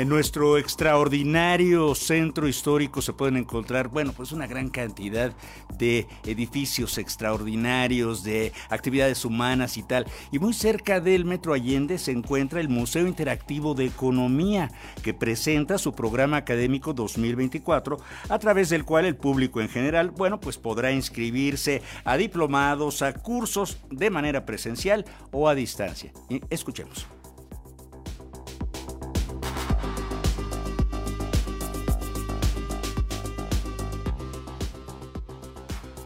En nuestro extraordinario centro histórico se pueden encontrar, bueno, pues una gran cantidad de edificios extraordinarios, de actividades humanas y tal. Y muy cerca del Metro Allende se encuentra el Museo Interactivo de Economía, que presenta su programa académico 2024, a través del cual el público en general, bueno, pues podrá inscribirse a diplomados, a cursos de manera presencial o a distancia. Escuchemos.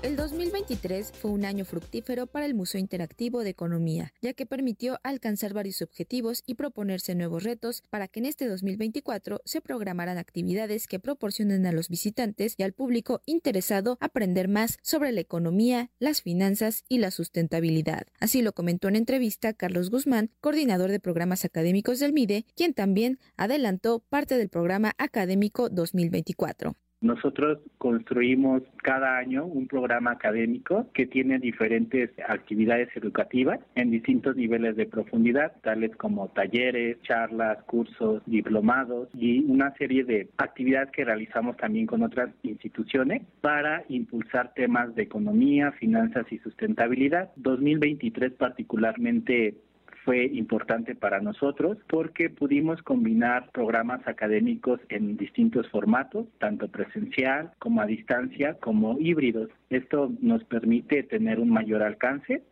El 2023 fue un año fructífero para el Museo Interactivo de Economía, ya que permitió alcanzar varios objetivos y proponerse nuevos retos para que en este 2024 se programaran actividades que proporcionen a los visitantes y al público interesado aprender más sobre la economía, las finanzas y la sustentabilidad. Así lo comentó en entrevista Carlos Guzmán, coordinador de programas académicos del MIDE, quien también adelantó parte del programa académico 2024. Nosotros construimos cada año un programa académico que tiene diferentes actividades educativas en distintos niveles de profundidad, tales como talleres, charlas, cursos, diplomados y una serie de actividades que realizamos también con otras instituciones para impulsar temas de economía, finanzas y sustentabilidad. 2023 particularmente fue importante para nosotros porque pudimos combinar programas académicos en distintos formatos, tanto presencial como a distancia, como híbridos. Esto nos permite tener un mayor alcance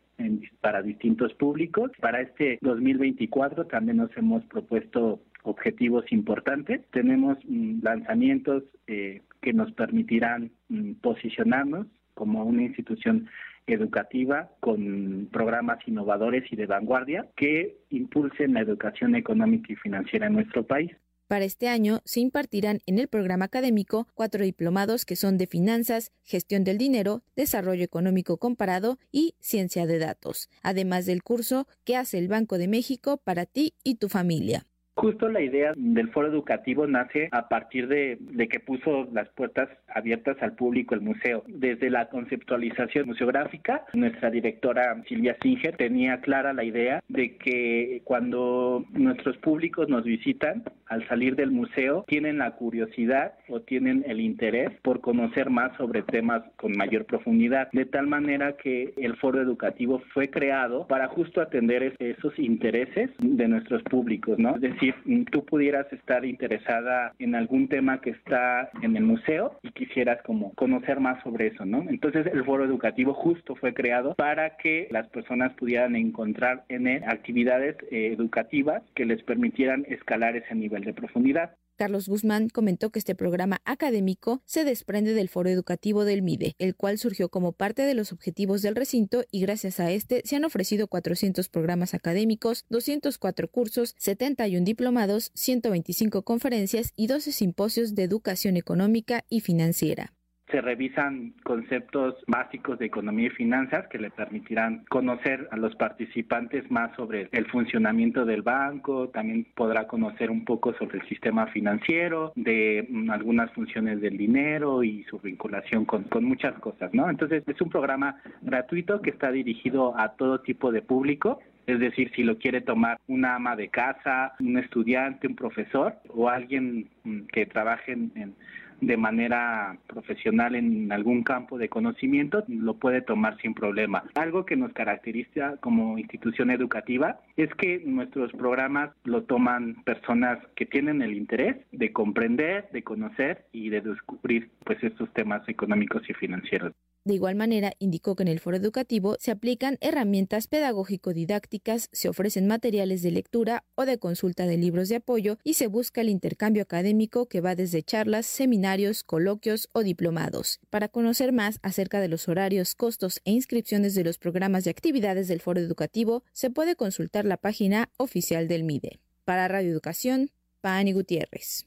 para distintos públicos. Para este 2024 también nos hemos propuesto objetivos importantes. Tenemos mm, lanzamientos eh, que nos permitirán mm, posicionarnos como una institución educativa con programas innovadores y de vanguardia que impulsen la educación económica y financiera en nuestro país. Para este año se impartirán en el programa académico cuatro diplomados que son de finanzas, gestión del dinero, desarrollo económico comparado y ciencia de datos, además del curso que hace el Banco de México para ti y tu familia. Justo la idea del foro educativo nace a partir de, que puso las puertas abiertas al público el museo. Desde la conceptualización museográfica, nuestra directora Silvia Singer tenía clara la idea de que cuando nuestros públicos nos visitan, al salir del museo, tienen la curiosidad o tienen el interés por conocer más sobre temas con mayor profundidad. De tal manera que el foro educativo fue creado para justo atender esos intereses de nuestros públicos, ¿no? Decir, Tú pudieras estar interesada en algún tema que está en el museo y quisieras como conocer más sobre eso, ¿no? Entonces el foro educativo justo fue creado para que las personas pudieran encontrar en él actividades eh, educativas que les permitieran escalar ese nivel de profundidad. Carlos Guzmán comentó que este programa académico se desprende del foro educativo del MIDE, el cual surgió como parte de los objetivos del recinto y gracias a este se han ofrecido 400 programas académicos, 204 cursos, 71 diplomados, 125 conferencias y 12 simposios de educación económica y financiera se revisan conceptos básicos de economía y finanzas que le permitirán conocer a los participantes más sobre el funcionamiento del banco, también podrá conocer un poco sobre el sistema financiero, de mm, algunas funciones del dinero y su vinculación con, muchas cosas, ¿no? Entonces es un programa gratuito que está dirigido a todo tipo de público es decir, si lo quiere tomar una ama de casa, un estudiante, un profesor o alguien mm, que trabaje en, de manera profesional en algún campo de conocimiento, lo puede tomar sin problema. Algo que nos caracteriza como institución educativa es que nuestros programas lo toman personas que tienen el interés de comprender, de conocer y de descubrir pues estos temas económicos y financieros. De igual manera, indicó que en el foro educativo se aplican herramientas pedagógico-didácticas, se ofrecen materiales de lectura o de consulta de libros de apoyo y se busca el intercambio académico que va desde charlas, seminarios, coloquios o diplomados. Para conocer más acerca de los horarios, costos e inscripciones de los programas y actividades del foro educativo, se puede consultar la página oficial del MIDE. Para Radio Educación, Pani Gutiérrez.